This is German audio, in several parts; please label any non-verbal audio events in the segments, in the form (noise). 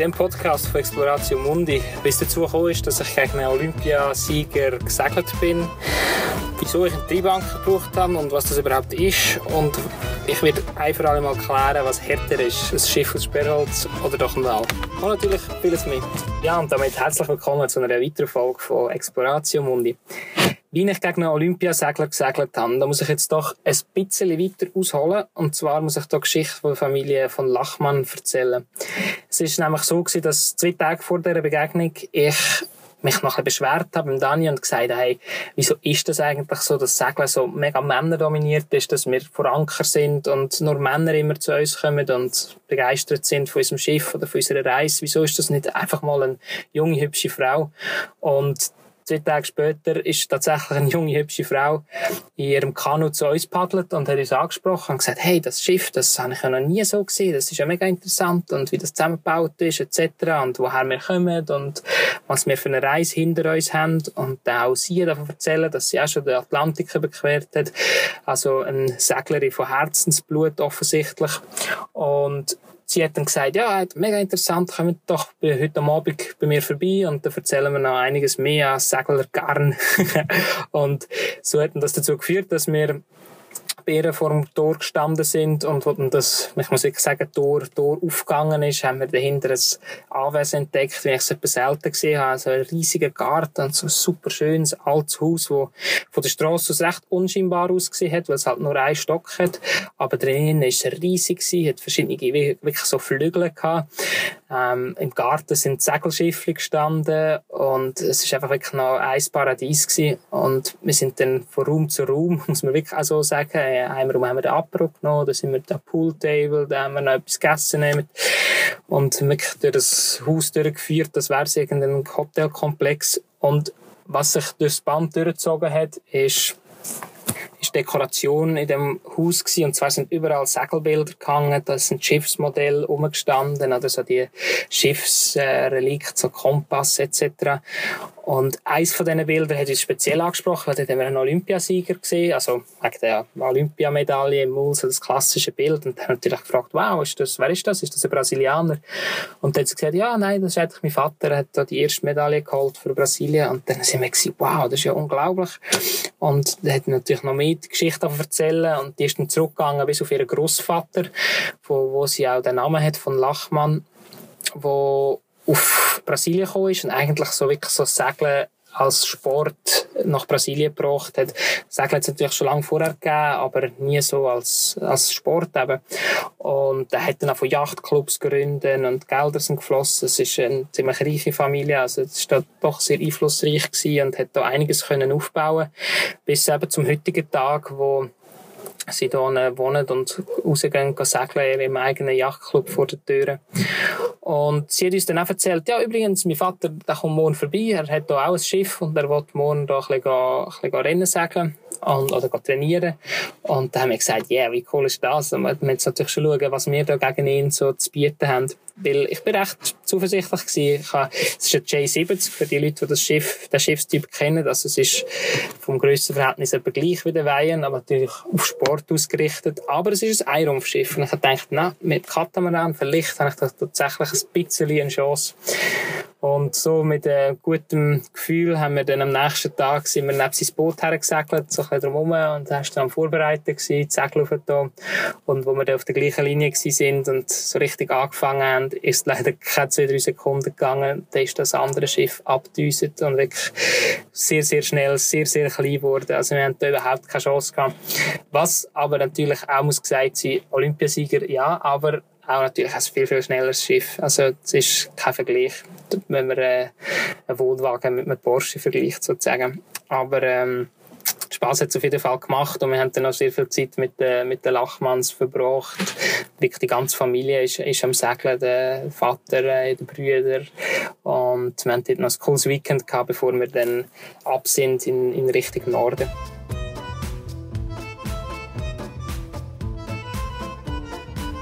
dem Podcast von Exploratio Mundi bis dazu gekommen ist, dass ich gegen einen Olympiasieger gesegelt bin, wieso ich einen Treibanker gebraucht habe und was das überhaupt ist und ich werde ein für alle mal klären, was härter ist, ein Schiff aus Sperrholz oder doch ein Wal. Und natürlich vieles mit. Ja, und damit herzlich willkommen zu einer weiteren Folge von Exploratio Mundi. Wie ich gegen einen Olympiasegler gesegelt habe, da muss ich jetzt doch ein bisschen weiter ausholen. Und zwar muss ich da die Geschichte von der Familie von Lachmann erzählen. Es ist nämlich so gewesen, dass zwei Tage vor dieser Begegnung ich mich ein beschwert habe mit Dani und gesagt, hey, wieso ist das eigentlich so, dass Segeln so mega männerdominiert ist, dass wir vor Anker sind und nur Männer immer zu uns kommen und begeistert sind von unserem Schiff oder von unserer Reise. Wieso ist das nicht einfach mal eine junge, hübsche Frau? Und Zwei Tage später ist tatsächlich eine junge, hübsche Frau in ihrem Kanu zu uns paddelt und hat uns angesprochen und gesagt, hey, das Schiff, das habe ich ja noch nie so gesehen, das ist ja mega interessant und wie das zusammengebaut ist, etc. und woher wir kommen und was wir für eine Reise hinter uns haben und auch sie davon erzählen, dass sie auch schon den Atlantik überquert hat. Also eine Seglerin von Herzensblut offensichtlich. Und sie hat dann gesagt, ja, mega interessant, kommt doch heute am Abend bei mir vorbei und dann erzählen wir noch einiges mehr als Segler gern. (laughs) und so hat das dazu geführt, dass wir Bären vor dem Tor gestanden sind und wo dann das, ich muss wirklich sagen, Tor, Tor aufgegangen ist, haben wir dahinter ein Anwesen entdeckt, wie ich es etwas selten gesehen habe. Also ein riesiger Garten und so ein super schönes altes Haus, das von der Straße aus recht unscheinbar ausgesehen hat, weil es halt nur einen Stock hat. Aber drinnen ist es riesig hat verschiedene, wirklich so Flügel gehabt. Ähm, Im Garten sind Segelschiffe gestanden und es ist einfach wirklich noch ein Paradies gewesen. Und wir sind dann von Raum zu Raum, (laughs) muss man wirklich auch so sagen, äh, einmal haben wir den Apro genommen, da sind wir den Pooltable, da haben wir noch etwas gegessen nehmen. und wirklich durch das Haus durchgeführt, das wäre irgendein Hotelkomplex. Und was sich durchs Band durchgezogen hat, ist ist Dekoration in dem Haus gewesen. Und zwar sind überall Segelbilder gehangen, da sind Schiffsmodelle umgestanden, oder so die Schiffsrelikte, so Kompass etc. Und eins von diesen Bildern hat uns speziell angesprochen, weil dort haben wir einen Olympiasieger gesehen, also wegen der Olympiamedaille im Maul, das klassische Bild. Und dann haben natürlich gefragt, wow, ist das, wer ist das? Ist das ein Brasilianer? Und dann hat sie gesagt, ja, nein, das ist eigentlich mein Vater, hat da die erste Medaille geholt für Brasilien. Und dann sind wir gesagt, wow, das ist ja unglaublich. Und dann hat natürlich noch mehr die Geschichte erzählen. Und die ist dann zurückgegangen bis auf ihren Großvater, wo, wo sie auch den Namen hat von Lachmann, wo auf Brasilien gekommen ist und eigentlich so wirklich so Segeln als Sport nach Brasilien gebracht hat. Segeln hat es natürlich schon lange vorher gegeben, aber nie so als, als Sport eben. Und er hat dann auch von Yachtclubs gegründet und Gelder sind geflossen. Es ist eine ziemlich reiche Familie, also es da doch sehr einflussreich gewesen und hat da einiges können aufbauen bis eben zum heutigen Tag, wo sie hier wohnen und rausgehen segeln im eigenen Yachtclub vor der Tür. Und sie hat uns dann auch erzählt, ja, übrigens, mein Vater, der kommt morgen vorbei, er hat hier auch ein Schiff und er will morgen da ein bisschen, ein bisschen Rennen segeln und, oder trainieren. Und dann haben wir gesagt, ja, yeah, wie cool ist das? Und wir müssen natürlich schon schauen, was wir da gegen ihn so zu bieten haben. Weil ich bin recht zuversichtlich gewesen. Habe, es ist ein J70 für die Leute, die das Schiff, den Schiffstyp kennen. Also es ist vom Grössenverhältnis etwa gleich wie der Weihen, aber natürlich auf Sport ausgerichtet. Aber es ist ein Einrumpfschiff. Und ich habe gedacht, na, mit Katamaran, vielleicht habe ich da tatsächlich ein bisschen eine Chance. Und so mit einem guten Gefühl haben wir dann am nächsten Tag sind wir neben sein Boot hergesegelt, so ein bisschen drumherum und dann am Vorbereiten gewesen, die Segel da. Und wo wir dann auf der gleichen Linie sind und so richtig angefangen haben, ist leider keine zwei, drei Sekunden gegangen. Da ist das andere Schiff abgedüset und wirklich sehr, sehr schnell, sehr, sehr klein geworden. Also wir haben da überhaupt keine Chance gehabt. Was aber natürlich auch muss gesagt sein, Olympiasieger, ja, aber auch natürlich ein viel, viel schnelleres Schiff. Also es ist kein Vergleich, wenn man äh, einen Wohnwagen mit einem Porsche vergleicht sozusagen. Aber ähm, Spaß hat es auf jeden Fall gemacht und wir haben dann auch sehr viel Zeit mit, äh, mit den Lachmanns verbracht. Die ganze Familie ist, ist am Segeln, der Vater, äh, die Brüder und wir haben dort noch ein cooles Weekend gehabt, bevor wir dann ab sind in, in Richtung Norden.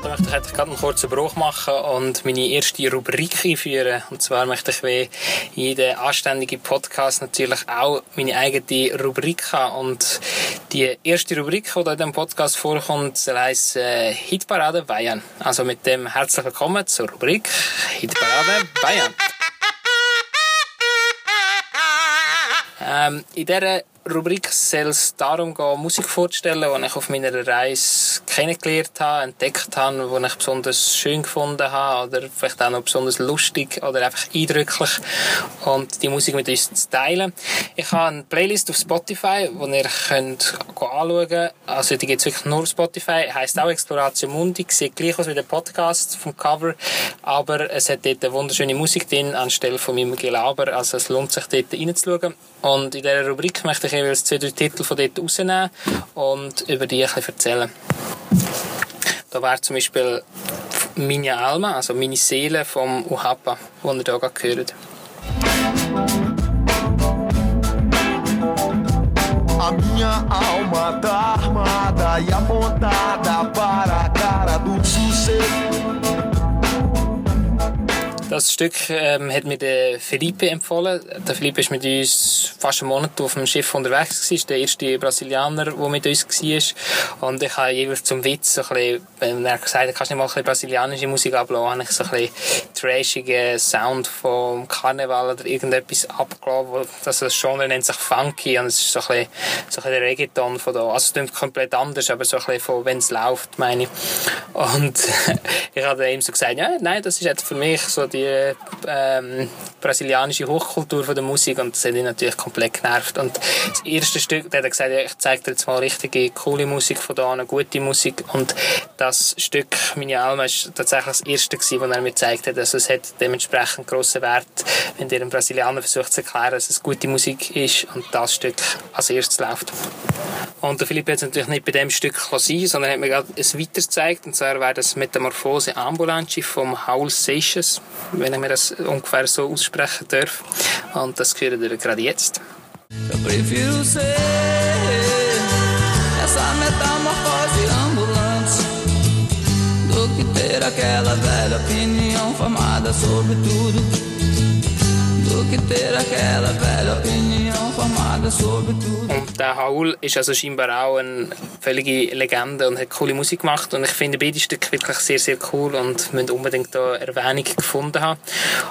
Möchte ich eigentlich gerade einen kurzen Bruch machen und meine erste Rubrik einführen. Und zwar möchte ich wie jeder anständige Podcast natürlich auch meine eigene Rubrik haben. Und die erste Rubrik, die in diesem Podcast vorkommt, heisst äh, Hitparade Bayern. Also mit dem herzlich willkommen zur Rubrik Hitparade Bayern. (laughs) Ähm, in dieser Rubrik soll es darum gehen, Musik vorzustellen, die ich auf meiner Reise kennengelernt habe, entdeckt habe, die ich besonders schön gefunden habe oder vielleicht auch noch besonders lustig oder einfach eindrücklich und die Musik mit uns zu teilen. Ich habe eine Playlist auf Spotify, die ihr könnt anschauen könnt. Also die gibt es wirklich nur auf Spotify, heisst auch Exploration Mundi, sieht gleich aus wie der Podcast vom Cover, aber es hat dort eine wunderschöne Musik drin anstelle von meinem Gelaber, also es lohnt sich dort reinzuschauen. Und in dieser Rubrik möchte ich jeweils zwei, drei Titel von dort rausnehmen und über die ein erzählen. Da wäre zum Beispiel Meine Alma, also Meine Seele vom Uhapa, die ihr hier gerade hört. A minha alma tá armada e apontada Das Stück ähm, hat mir der Felipe empfohlen. Der Felipe ist mit uns fast einen Monat auf dem Schiff unterwegs gewesen. Der erste Brasilianer, der mit uns war. Und ich habe jeweils zum Witz so ein bisschen, wenn er gesagt hat, kannst du nicht mal ein bisschen brasilianische Musik ablassen, habe ich so ein bisschen trashigen Sound vom Karneval oder irgendetwas abgelassen. Das Genre nennt sich Funky und es ist so ein bisschen, so ein bisschen der Reggaeton von da. Also es klingt komplett anders, aber so ein bisschen von, wenn es läuft, meine ich. Und (laughs) ich habe ihm so gesagt, ja, nein, das ist jetzt für mich so die ähm, brasilianische Hochkultur von der Musik und das hat ihn natürlich komplett genervt. Und das erste Stück, da hat er gesagt, ja, ich zeige dir jetzt mal richtige, coole Musik von da, eine gute Musik und das Stück «Meine Alma» ist tatsächlich das erste das er mir gezeigt hat. Also es hat dementsprechend grossen Wert, wenn dir ein Brasilianer versucht zu erklären, dass es gute Musik ist und das Stück als erstes läuft. Und der Philipp hat natürlich nicht bei dem Stück sein, sondern hat mir gerade ein weiteres gezeigt, und zwar wäre das «Metamorphose Ambulante» vom Haul Seixas wenn ich mir das ungefähr so aussprechen darf. Und das hören wir gerade jetzt. Eu prefiro ser essa metamorfose do que ter aquela velha opinião formada sobre tudo. Und der Haul ist also scheinbar auch eine völlige Legende und hat coole Musik gemacht. Und ich finde beide Stücke wirklich sehr, sehr cool und müssen unbedingt da Erwähnung gefunden haben.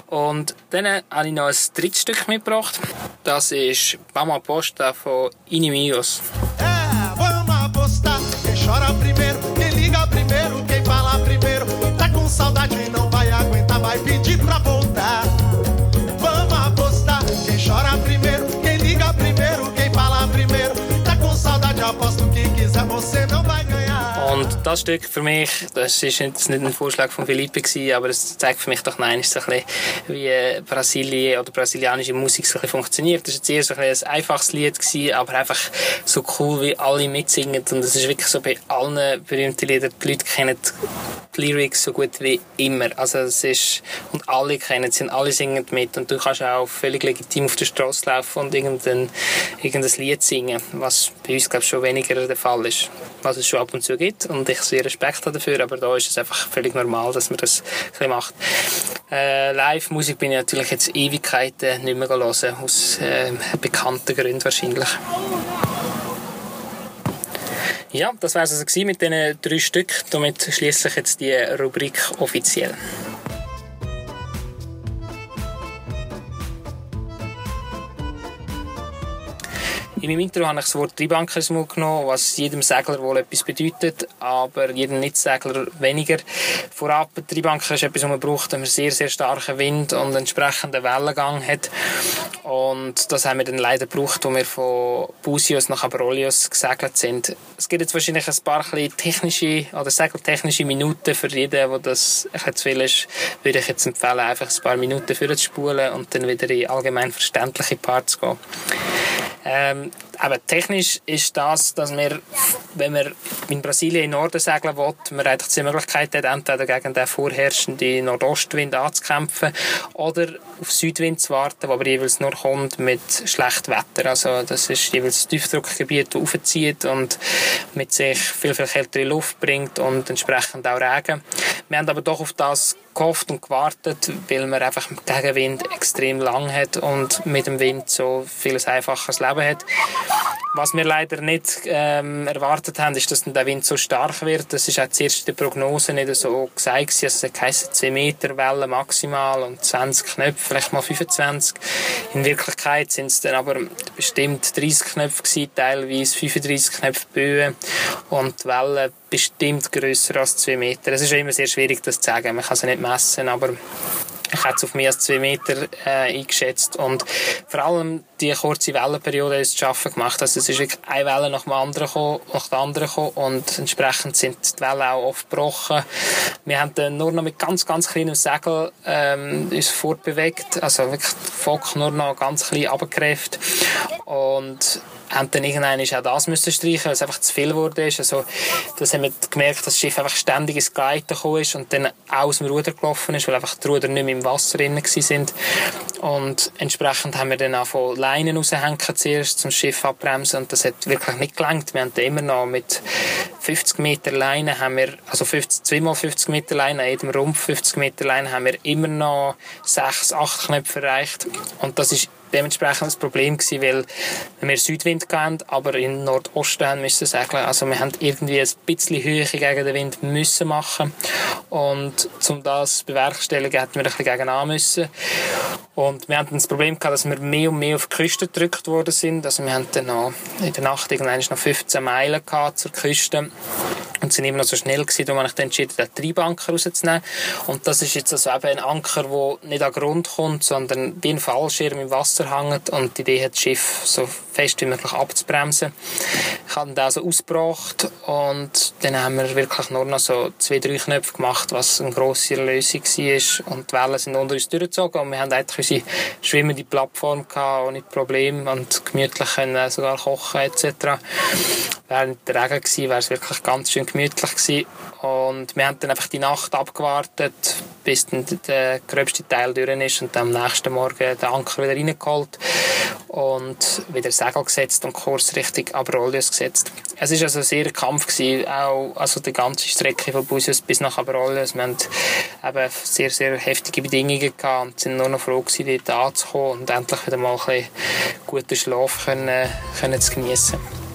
Und dann habe ich noch ein drittes Stück mitgebracht. Das ist Vamos Aposta von Inimios. É, vamos apostar. Quem chora primeiro, saudade não Und das Stück für mich, das ist jetzt nicht ein Vorschlag von Felipe gewesen, aber es zeigt für mich doch nein, ist so ein bisschen, wie äh, Brasilien oder brasilianische Musik so ein funktioniert. Das war jetzt eher so ein, ein einfaches Lied gewesen, aber einfach so cool, wie alle mitsingen und es ist wirklich so bei allen berühmten Liedern, die Leute kennen die Lyrics so gut wie immer. Also es ist, und alle kennen sie und alle singen mit und du kannst auch völlig legitim auf der Straße laufen und irgendein, irgendein Lied singen, was bei uns glaube ich schon weniger der Fall ist. Was es schon ab und zu gibt und ich sehr Respekt dafür, aber da ist es einfach völlig normal, dass man das ein macht. Äh, Live-Musik bin ich natürlich jetzt Ewigkeiten nicht mehr hören, aus äh, bekannten Gründen wahrscheinlich. Ja, das war es also mit diesen drei Stück. Damit schließe ich jetzt die Rubrik offiziell. In meinem Intro habe ich das Wort Triebbankerismus genommen, was jedem Segler wohl etwas bedeutet, aber jedem Nicht-Segler weniger. Vorab, Triebbanker ist etwas, was man braucht, wenn man sehr, sehr starken Wind und entsprechenden Wellengang hat. Und das haben wir dann leider gebraucht, als wir von Busios nach Abrolios gesegelt sind. Es gibt jetzt wahrscheinlich ein paar technische oder segeltechnische Minuten für jeden, der das zu viel ist, würde ich jetzt empfehlen, einfach ein paar Minuten vorzuspulen und dann wieder in allgemein verständliche Parts zu gehen. Ähm, aber technisch ist das, dass wir, wenn wir in Brasilien in Norden segeln wollen, man eigentlich die Möglichkeit hat, entweder gegen den vorherrschenden Nordostwind anzukämpfen oder auf Südwind zu warten, der aber jeweils nur kommt mit schlechtem Wetter. Also das ist jeweils das Tiefdruckgebiet, das aufzieht und mit sich viel, viel kältere Luft bringt und entsprechend auch Regen. Wir haben aber doch auf das gehofft und gewartet, weil man einfach Gegenwind extrem lang hat und mit dem Wind so vieles einfacheres Leben hat. Was wir leider nicht ähm, erwartet haben, ist, dass der Wind so stark wird. Das ist auch in der Prognose nicht so gesagt. Also es heisst 10 Meter Welle maximal und 20 Knöpfe, vielleicht mal 25. In Wirklichkeit sind es dann aber bestimmt 30 Knöpfe gewesen, teilweise 35 Knöpfe Böen und die Welle bestimmt grösser als 2 Meter. Es ist immer sehr schwierig, das zu sagen. Man kann sie nicht messen, aber ich hätte es auf mehr als zwei Meter äh, eingeschätzt und vor allem die kurze Wellenperiode ist zu schaffen gemacht. Also es ist wirklich eine Welle nach, dem anderen gekommen, nach der anderen gekommen und entsprechend sind die Wellen auch oft gebrochen. Wir haben dann nur noch mit ganz, ganz kleinem Segel ähm, uns fortbewegt, also wirklich Fock nur noch ganz klein abgekräft und haben dann irgendwann auch das müssen streichen, weil es einfach zu viel wurde. Also, das haben wir gemerkt, dass das Schiff einfach ständig ins Gleiten gekommen ist und dann aus dem Ruder gelaufen ist, weil einfach die Ruder nicht mehr im Wasser drin sind. Und entsprechend haben wir dann auch von Leinen raushängen zuerst zum Schiff abbremsen und das hat wirklich nicht gelangt. Wir haben dann immer noch mit 50 Meter Leine haben wir, also 50, zweimal 50 Meter Leine, an jedem Rumpf 50 Meter Leine haben wir immer noch 6, 8 Knöpfe erreicht. Und das ist dementsprechend das Problem gewesen, weil wir Südwind hatten, aber in Nordosten haben müssen segeln. Also wir haben irgendwie ein bisschen Höhe gegen den Wind müssen machen und um das zu bewerkstelligen, hätten wir ein bisschen gegen müssen. Und wir hatten das Problem gehabt, dass wir mehr und mehr auf die Küste gedrückt worden sind. Also wir hatten dann noch in der Nacht irgendwann noch 15 Meilen gehabt zur Küste und sind immer noch so schnell gewesen, da habe ich dann entschieden, den Treibanker rauszunehmen. Und das ist jetzt also eben ein Anker, der nicht an Grund kommt, sondern wie ein Fallschirm im Wasser hängt und die Idee hat, das Schiff so fest wie möglich abzubremsen. Ich habe dann also ausgebracht und dann haben wir wirklich nur noch so zwei, drei Knöpfe gemacht, was eine grosse Lösung war und die Wellen sind unter uns durchgezogen und wir haben eigentlich unsere schwimmende Plattform gehabt, ohne Probleme und gemütlich können sogar kochen etc. Während der Regen war, wäre es wirklich ganz schön gemütlich gewesen. Und wir haben dann einfach die Nacht abgewartet, bis dann der gröbste Teil durch ist und dann am nächsten Morgen den Anker wieder reingeholt und wieder Segel gesetzt und Kurs Richtung Abrollius gesetzt. Es war also sehr Kampf gewesen, auch also die ganze Strecke von Busius bis nach Abrollius. Wir hatten eben sehr, sehr heftige Bedingungen gehabt und sind nur noch froh gewesen, dort anzukommen und endlich wieder mal ein bisschen guten Schlaf können, können zu geniessen.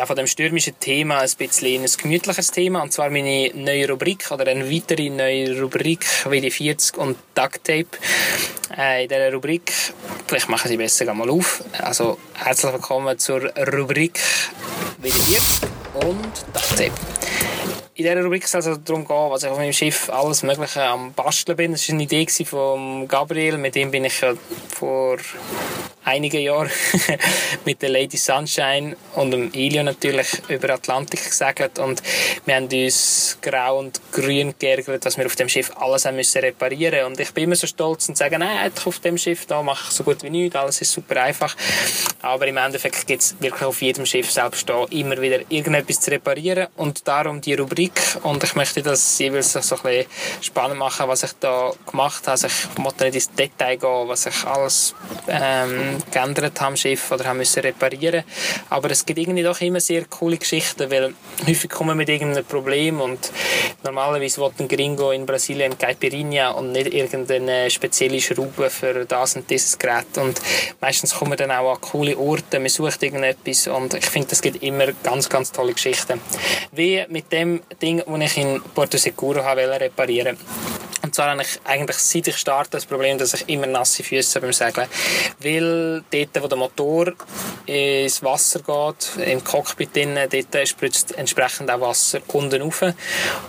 Ja, von dem stürmischen Thema ein bisschen ein gemütliches Thema. Und zwar meine neue Rubrik oder eine weitere neue Rubrik WD40 und Duct Tape. Äh, in dieser Rubrik, vielleicht machen Sie besser mal auf. Also herzlich willkommen zur Rubrik WD40 und Duct Tape. In dieser Rubrik soll es also darum gehen, was ich auf meinem Schiff alles Mögliche am Basteln bin. Das war eine Idee von Gabriel, mit dem bin ich ja vor einigen Jahren (laughs) mit der Lady Sunshine und dem Ilio natürlich über Atlantik gesegelt. Und wir haben uns grau und grün geärgert, dass wir auf dem Schiff alles haben müssen reparieren. Und ich bin immer so stolz und sage, nein, auf dem Schiff da mache ich so gut wie nichts, alles ist super einfach, aber im Endeffekt gibt es wirklich auf jedem Schiff selbst da immer wieder irgendetwas zu reparieren. Und darum die Rubrik und ich möchte das jeweils so ein bisschen spannend machen, was ich da gemacht habe, also ich möchte nicht ins Detail gehen, was ich alles ähm, geändert haben am Schiff oder haben müssen reparieren. Aber es gibt irgendwie doch immer sehr coole Geschichten, weil häufig kommen wir mit irgendeinem Problem und normalerweise will ein Gringo in Brasilien Caipirinha und nicht irgendeine spezielle Schraube für das und dieses Gerät. Und meistens kommen wir dann auch an coole Orte, man sucht irgendetwas und ich finde, es gibt immer ganz, ganz tolle Geschichten. Wie mit dem Ding, das ich in Porto Seguro reparieren und zwar habe ich eigentlich seit ich starte das Problem, dass ich immer nasse Füße beim Segeln. Weil dort, wo der Motor ins Wasser geht, im Cockpit drin, dort spritzt entsprechend auch Wasser unten rauf.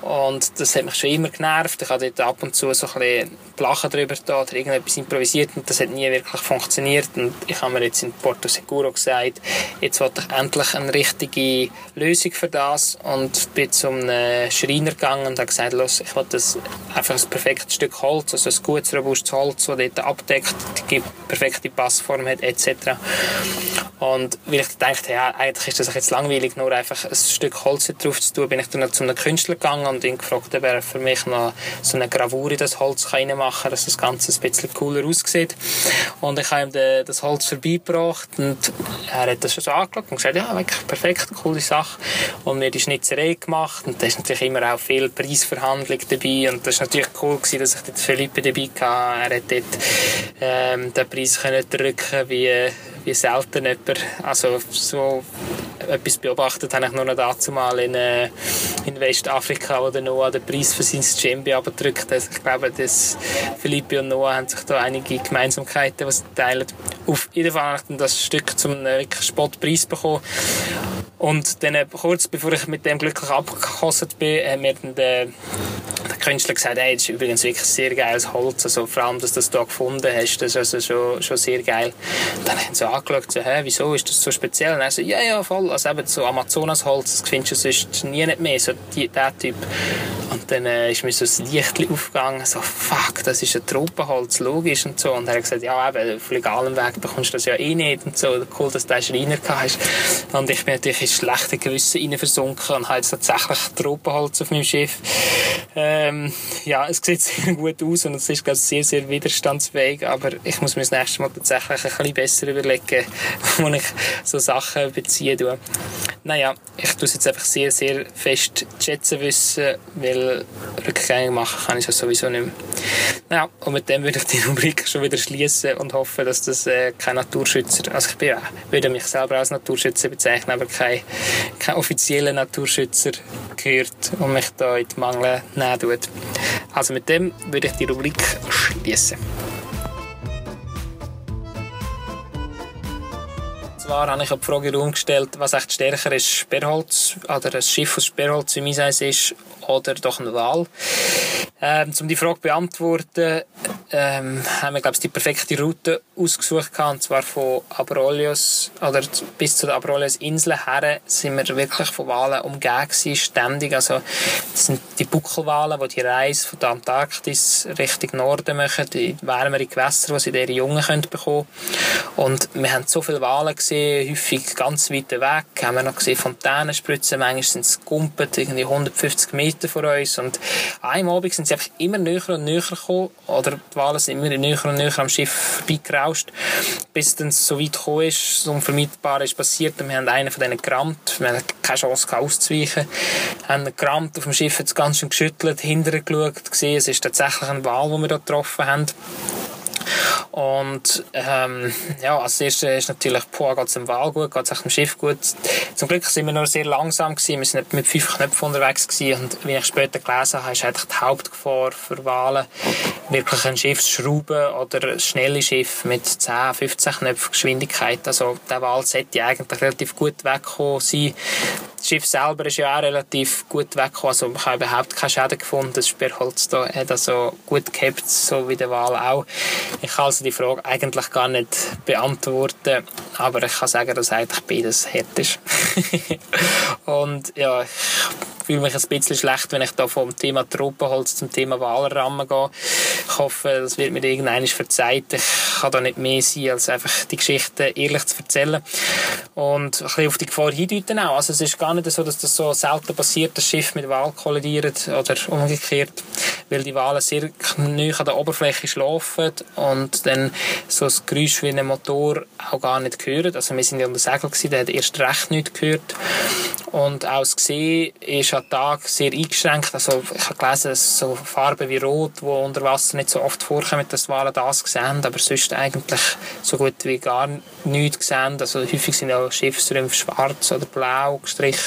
Und das hat mich schon immer genervt. Ich habe dort ab und zu so ein bisschen Lachen drüber da oder irgendetwas improvisiert und das hat nie wirklich funktioniert. Und ich habe mir jetzt in Porto Seguro gesagt, jetzt wollte ich endlich eine richtige Lösung für das und bin zum Schreiner gegangen und habe gesagt, los, ich will das einfach ein perfektes perfektes Stück Holz, also ein gutes, robustes Holz, das dort abdeckt, die perfekte Passform hat, etc. Und weil ich dachte, ja, eigentlich ist das jetzt langweilig, nur einfach ein Stück Holz drauf zu tun, bin ich dann zu einem Künstler gegangen und ihn gefragt, ob er für mich noch so eine Gravur in das Holz reinmachen kann, dass das Ganze ein bisschen cooler aussieht. Und ich habe ihm das Holz vorbeigebracht und er hat das schon so angeschaut und gesagt, ja, wirklich perfekt, coole Sache. Und mir die Schnitzerei gemacht und da ist natürlich immer auch viel Preisverhandlung dabei und das war natürlich cool gewesen, dass ich dort Philippe dabei hatte. Er hat dort ähm, den Preis können drücken wie, wie selten jemand. Also so etwas beobachtet habe ich nur noch dazu mal in, äh, in Westafrika, wo der Noah den Preis für sein Djembe abgedrückt hat. Ich glaube, dass Philippe und Noah haben sich da einige Gemeinsamkeiten, was teilen. Auf jeden Fall habe ich dann das Stück zum äh, Spottpreis bekommen. Und dann, äh, kurz bevor ich mit dem glücklich abgekostet bin, hat mir dann der, der Künstler gesagt, hey, das ist übrigens wirklich sehr geiles Holz. Also, vor allem, dass du das hier gefunden hast, das ist also schon, schon sehr geil. Und dann haben sie angeschaut, so, hä, wieso ist das so speziell? Und er so, ja, ja, voll. Also eben so Amazonasholz, das findest du sonst nie nicht mehr, so die, Typ. Und dann äh, ist mir so ein Licht aufgegangen, so, fuck, das ist ein Tropenholz, logisch und so. Und er hat gesagt, ja, eben, auf legalem Weg bekommst du das ja eh nicht und so. Cool, dass du einen Schreiner hast. Und ich bin natürlich schlechte Gewissen rein versunken und habe jetzt tatsächlich Tropenholz auf meinem Schiff. Ähm, ja, es sieht (laughs) sehr gut aus und es ist, glaube ich, sehr, sehr widerstandsfähig, aber ich muss mir das nächste Mal tatsächlich ein bisschen besser überlegen, (laughs) wo ich so Sachen beziehe. Naja, ich tue es jetzt einfach sehr, sehr fest schätzen wissen, weil Rückgänge machen kann ich es sowieso nicht mehr. Naja, und mit dem würde ich die (laughs) Rubrik schon wieder schließen und hoffe, dass das äh, kein Naturschützer, also ich bin, würde mich selber als Naturschützer bezeichnen, aber kein, kein offizieller Naturschützer gehört und mich da in die Mangel nehmen tut. Also mit dem würde ich die Rubrik schließen. Zwar habe ich die Frage gestellt, was echt stärker ist, Sperrholz oder ein Schiff aus Sperrholz im Einsatz ist oder doch ein Wal. Ähm, um die Frage zu beantworten, ähm, haben wir, glaube ich, die perfekte Route ausgesucht gehabt, und zwar von Abrolios oder bis zu der Abrolios Insel her sind wir wirklich von Walen umgeben gewesen, ständig. Also, das sind die Buckelwale, die die Reise von der Antarktis Richtung Norden machen, die wärmere Gewässer, wo sie ihre Jungen können bekommen Und wir haben so viele Wale gesehen, häufig ganz weit weg. Haben wir noch gesehen Fontänenspritzen, manchmal sind es gumpet, irgendwie 150 Meter von uns. Und einem Abend sind sie einfach immer näher und näher gekommen, oder die Wale sind immer näher und näher am Schiff vorbeigerauscht, bis es dann so weit gekommen ist, so unvermeidbar ist passiert, und wir haben einen von denen gerammt, wir hatten keine Chance auszuweichen, haben ihn gerammt auf dem Schiff, hat es ganz schön geschüttelt, hinterher geschaut, gesehen, es ist tatsächlich ein Wal, den wir da getroffen haben. Und ähm, ja, als erstes ist natürlich, boah, geht es dem Wal gut, geht es dem Schiff gut. Zum Glück sind wir nur sehr langsam gewesen, wir sind mit fünf Knöpfen unterwegs gewesen. und wie ich später gelesen habe, ist eigentlich die Hauptgefahr für Wale wirklich ein Schiff zu schrauben oder ein schnelles Schiff mit 10, 15 Knöpfen Geschwindigkeit. Also der Wal sollte eigentlich relativ gut wegkommen sein das Schiff selber ist ja auch relativ gut weggekommen. Also ich habe überhaupt keine Schäden gefunden. Das Sperrholz da hat also gut gehabt, so wie der Wal auch. Ich kann also die Frage eigentlich gar nicht beantworten, aber ich kann sagen, dass eigentlich beides hart ist. (laughs) Und ja, ich fühle mich ein bisschen schlecht, wenn ich da vom Thema Tropenholz zum Thema Walrahmen gehe. Ich hoffe, das wird mir irgendwann verzeiht. Ich kann da nicht mehr sein, als einfach die Geschichte ehrlich zu erzählen. Und ein bisschen auf die Gefahr hindeuten auch. Also es ist gar nicht so, dass das so selten passiert, dass Schiff mit Wal kollidiert oder umgekehrt, weil die Wale sehr neu an der Oberfläche schlafen und dann so das Geräusch wie ein Motor auch gar nicht hören. Also wir sind ja unter Segel der hat erst recht nichts gehört. Und auch das Gesehen ist an Tag sehr eingeschränkt. Also ich habe gelesen, dass so Farben wie Rot, die unter Wasser nicht so oft vorkommen, dass Wale das sehen, aber sonst eigentlich so gut wie gar nichts sehen. Also häufig sind ja Schiffsrümpfe schwarz oder blau gestrichen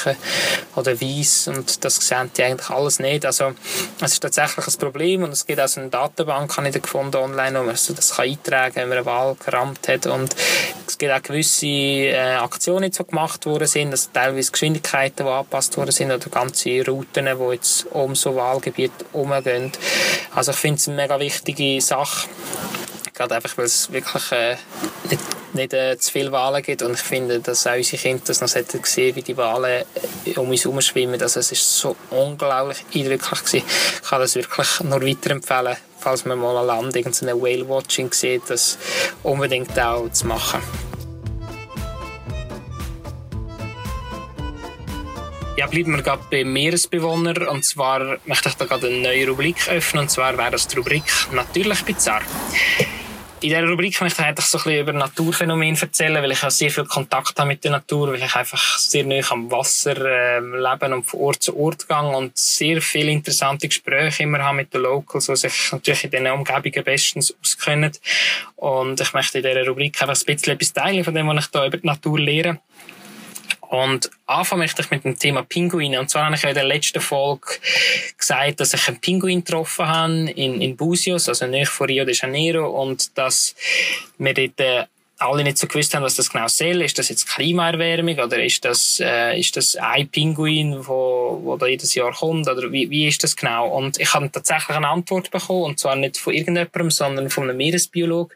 oder weiß und das sehen die eigentlich alles nicht. Also es ist tatsächlich ein Problem und es gibt auch so eine Datenbank, habe ich gefunden online, wo man das kann eintragen kann, wenn man einen Wal gerammt hat und es gibt auch gewisse äh, Aktionen, die so gemacht worden sind, also teilweise Geschwindigkeiten, die angepasst worden sind oder ganze Routen, die jetzt um so Wahlgebiet herumgehen. Also ich finde es eine mega wichtige Sache gerade einfach, weil es wirklich äh, nicht, nicht äh, zu viele Wahlen gibt und ich finde, dass auch unsere Kinder das noch sehen, wie die Wahlen äh, um uns herum schwimmen. Also es ist so unglaublich eindrücklich gewesen. Ich kann das wirklich nur weiterempfehlen, falls man mal an Land irgendeine Whale-Watching sieht, das unbedingt auch zu machen. Ja, bleiben wir gerade beim Meeresbewohner. Und zwar möchte ich da gerade eine neue Rubrik öffnen. Und zwar wäre das die Rubrik Natürlich bizarr. In dieser Rubrik möchte ich eigentlich so ein bisschen über Naturphänomene erzählen, weil ich auch sehr viel Kontakt habe mit der Natur, weil ich einfach sehr nah am Wasser äh, leben und von Ort zu Ort gehe und sehr viele interessante Gespräche immer habe mit den Locals, die sich natürlich in diesen Umgebungen bestens auskennen. Und ich möchte in dieser Rubrik einfach ein bisschen etwas teilen von dem, was ich da über die Natur lehre. Und anfangen möchte ich mit dem Thema Pinguine. Und zwar habe ich in der letzten Folge gesagt, dass ich einen Pinguin getroffen habe in, in Busios, also nicht von Rio de Janeiro, und dass wir dort äh, alle nicht so gewusst haben, was das genau soll. Ist das jetzt Klimaerwärmung oder ist das, äh, ist das ein Pinguin, wo, wo da jedes Jahr kommt oder wie, wie ist das genau? Und ich habe tatsächlich eine Antwort bekommen und zwar nicht von irgendjemandem, sondern von einem Meeresbiolog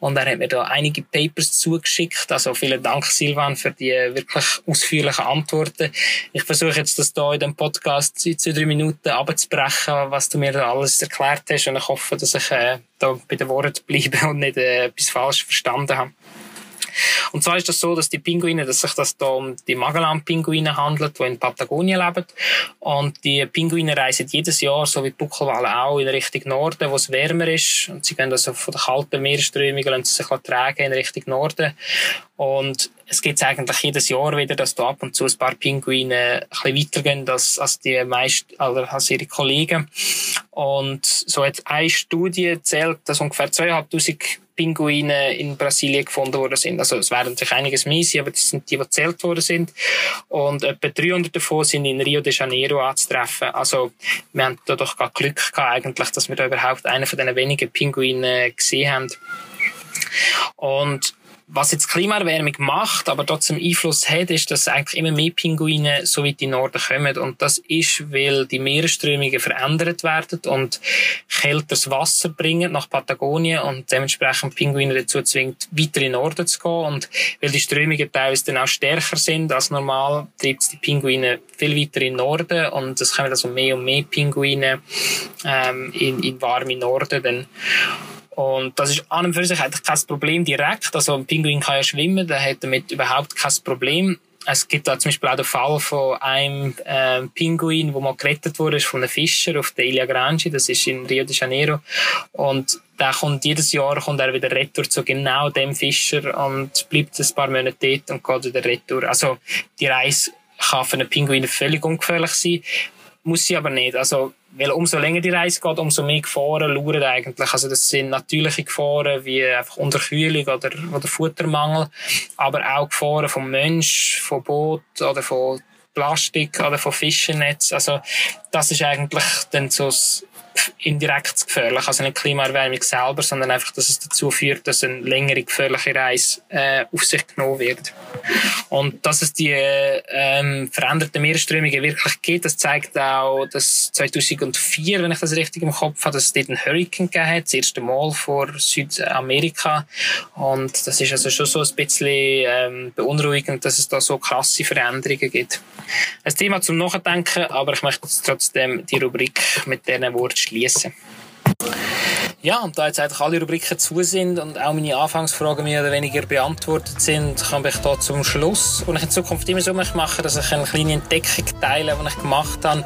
und er hat mir da einige Papers zugeschickt. Also vielen Dank Silvan für die wirklich ausführlichen Antworten. Ich versuche jetzt das da in dem Podcast in zwei, drei Minuten abzubrechen, was du mir da alles erklärt hast und ich hoffe, dass ich äh, da bei den Worten bleibe und nicht äh, etwas falsch verstanden habe. Und zwar ist das so, dass die Pinguine, dass sich das da um die Magellan-Pinguine handelt, die in Patagonien leben. Und die Pinguine reisen jedes Jahr, so wie die Buckelwale auch, in Richtung Norden, wo es wärmer ist. Und sie gehen also von den kalten Meeresströmungen lassen sich tragen in Richtung Norden. Und es gibt eigentlich jedes Jahr wieder, dass da ab und zu ein paar Pinguine ein bisschen weitergehen als, als die meisten, als ihre Kollegen. Und so hat eine Studie erzählt, dass ungefähr 2500 Pinguine in Brasilien gefunden worden sind. Also es werden sich einiges mehr aber das sind die, die gezählt worden sind. Und etwa 300 davon sind in Rio de Janeiro anzutreffen. Also wir haben da doch gar Glück gehabt eigentlich, dass wir da überhaupt einen von diesen wenigen Pinguinen gesehen haben. Und was jetzt Klimaerwärmung macht, aber trotzdem Einfluss hat, ist, dass eigentlich immer mehr Pinguine so weit in den Norden kommen. Und das ist, weil die Meeresströmungen verändert werden und kälteres Wasser bringen nach Patagonien und dementsprechend Pinguine dazu zwingt, weiter in den Norden zu gehen. Und weil die Strömungen teilweise dann auch stärker sind als normal, treibt es die Pinguine viel weiter in den Norden und es kommen also mehr und mehr Pinguine ähm, in, in warme Norden. Dann. Und das ist an und für sich eigentlich kein Problem direkt. Also ein Pinguin kann ja schwimmen, der hat damit überhaupt kein Problem. Es gibt da zum Beispiel auch den Fall von einem äh, Pinguin, wo mal gerettet wurde von einem Fischer auf der Ilha Grande. Das ist in Rio de Janeiro. Und der kommt jedes Jahr kommt er wieder retour zu genau dem Fischer und bleibt ein paar Monate dort und geht wieder retour. Also die Reise kann für einen Pinguin völlig ungefährlich sein, muss sie aber nicht. Also weil umso länger die Reise geht, umso mehr Gefahren lauern eigentlich. Also das sind natürliche Gefahren wie einfach Unterkühlung oder, oder Futtermangel, aber auch Gefahren vom Mensch, vom Boot oder von Plastik oder von Fischernetz. Also das ist eigentlich dann so das indirekt gefährlich. Also nicht Klimaerwärmung selber, sondern einfach, dass es dazu führt, dass eine längere gefährliche Reise äh, auf sich genommen wird. Und dass es die ähm, veränderten Meeresströmungen wirklich gibt, das zeigt auch, dass 2004, wenn ich das richtig im Kopf habe, dass es dort einen Hurricane gegeben hat, das erste Mal vor Südamerika. Und das ist also schon so ein bisschen ähm, beunruhigend, dass es da so krasse Veränderungen gibt. Ein Thema zum Nachdenken, aber ich möchte trotzdem die Rubrik mit diesen Worten schließen. Ja, und da jetzt eigentlich alle Rubriken zu sind und auch meine Anfangsfragen mehr oder weniger beantwortet sind, komme ich da zum Schluss. Und ich in Zukunft immer so machen, dass ich eine kleine Entdeckung teile, die ich gemacht habe.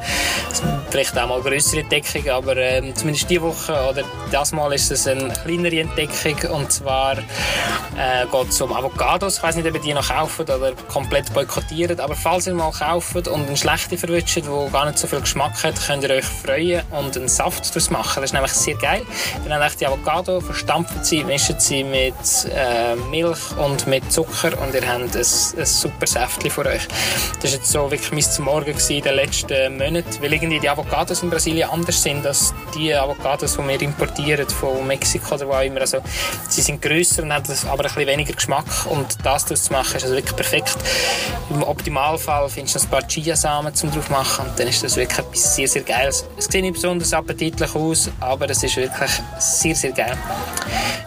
Vielleicht auch mal größere Entdeckung, aber äh, zumindest diese Woche oder das Mal ist es eine kleinere Entdeckung. Und zwar äh, geht es um Avocados. Ich weiß nicht, ob ihr die noch kaufen oder komplett boykottieren. Aber falls ihr mal kauft und eine schlechte verwünscht, die gar nicht so viel Geschmack hat, könnt ihr euch freuen und einen Saft daraus machen. Das ist nämlich sehr geil. Habt ihr die Avocado, verstampft sie, mischt sie mit äh, Milch und mit Zucker und ihr habt ein, ein super Säftchen für euch. Das war jetzt so wirklich mein zum Morgen in den letzten Monaten, weil irgendwie die Avocados in Brasilien anders sind als die Avocados, die wir importieren von Mexiko oder wo auch immer. Also, sie sind grösser und haben aber ein bisschen weniger Geschmack und das daraus zu machen ist also wirklich perfekt. Im Optimalfall findest du ein paar Chiasamen zum drauf machen und dann ist das wirklich etwas sehr, sehr Geiles. Es sieht nicht besonders appetitlich aus, aber es ist wirklich sehr, sehr gerne.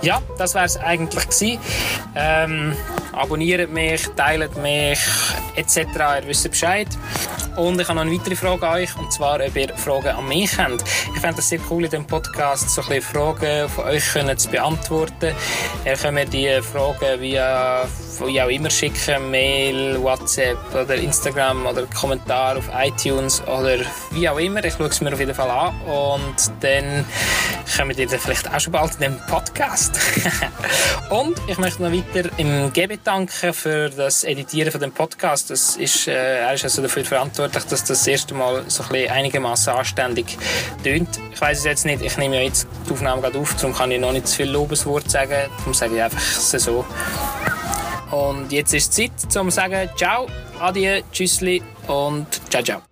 Ja, das wäre es eigentlich gewesen. Ähm, abonniert mich, teilt mich etc. Ihr wisst Bescheid. Und ich habe noch eine weitere Frage an euch, und zwar, ob ihr Fragen an mich habt. Ich fände es sehr cool, in diesem Podcast so ein bisschen Fragen von euch zu beantworten. Ihr könnt mir die Fragen via wie auch immer schicken, Mail, WhatsApp oder Instagram oder Kommentar auf iTunes oder wie auch immer. Ich schaue es mir auf jeden Fall an und dann kommen wir vielleicht auch schon bald in den Podcast. (laughs) und ich möchte noch weiter im Gebe danken für das Editieren von dem Podcast. Das ist, äh, er ist also dafür verantwortlich, dass das, das erste Mal so ein einigermaßen anständig tönt. Ich weiß es jetzt nicht, ich nehme ja jetzt die Aufnahme gerade auf, darum kann ich noch nicht zu viel Lobeswort sagen. Darum sage ich einfach so. Und jetzt ist es Zeit, um zu sagen Ciao, Adieu, Tschüssli und Ciao, ciao.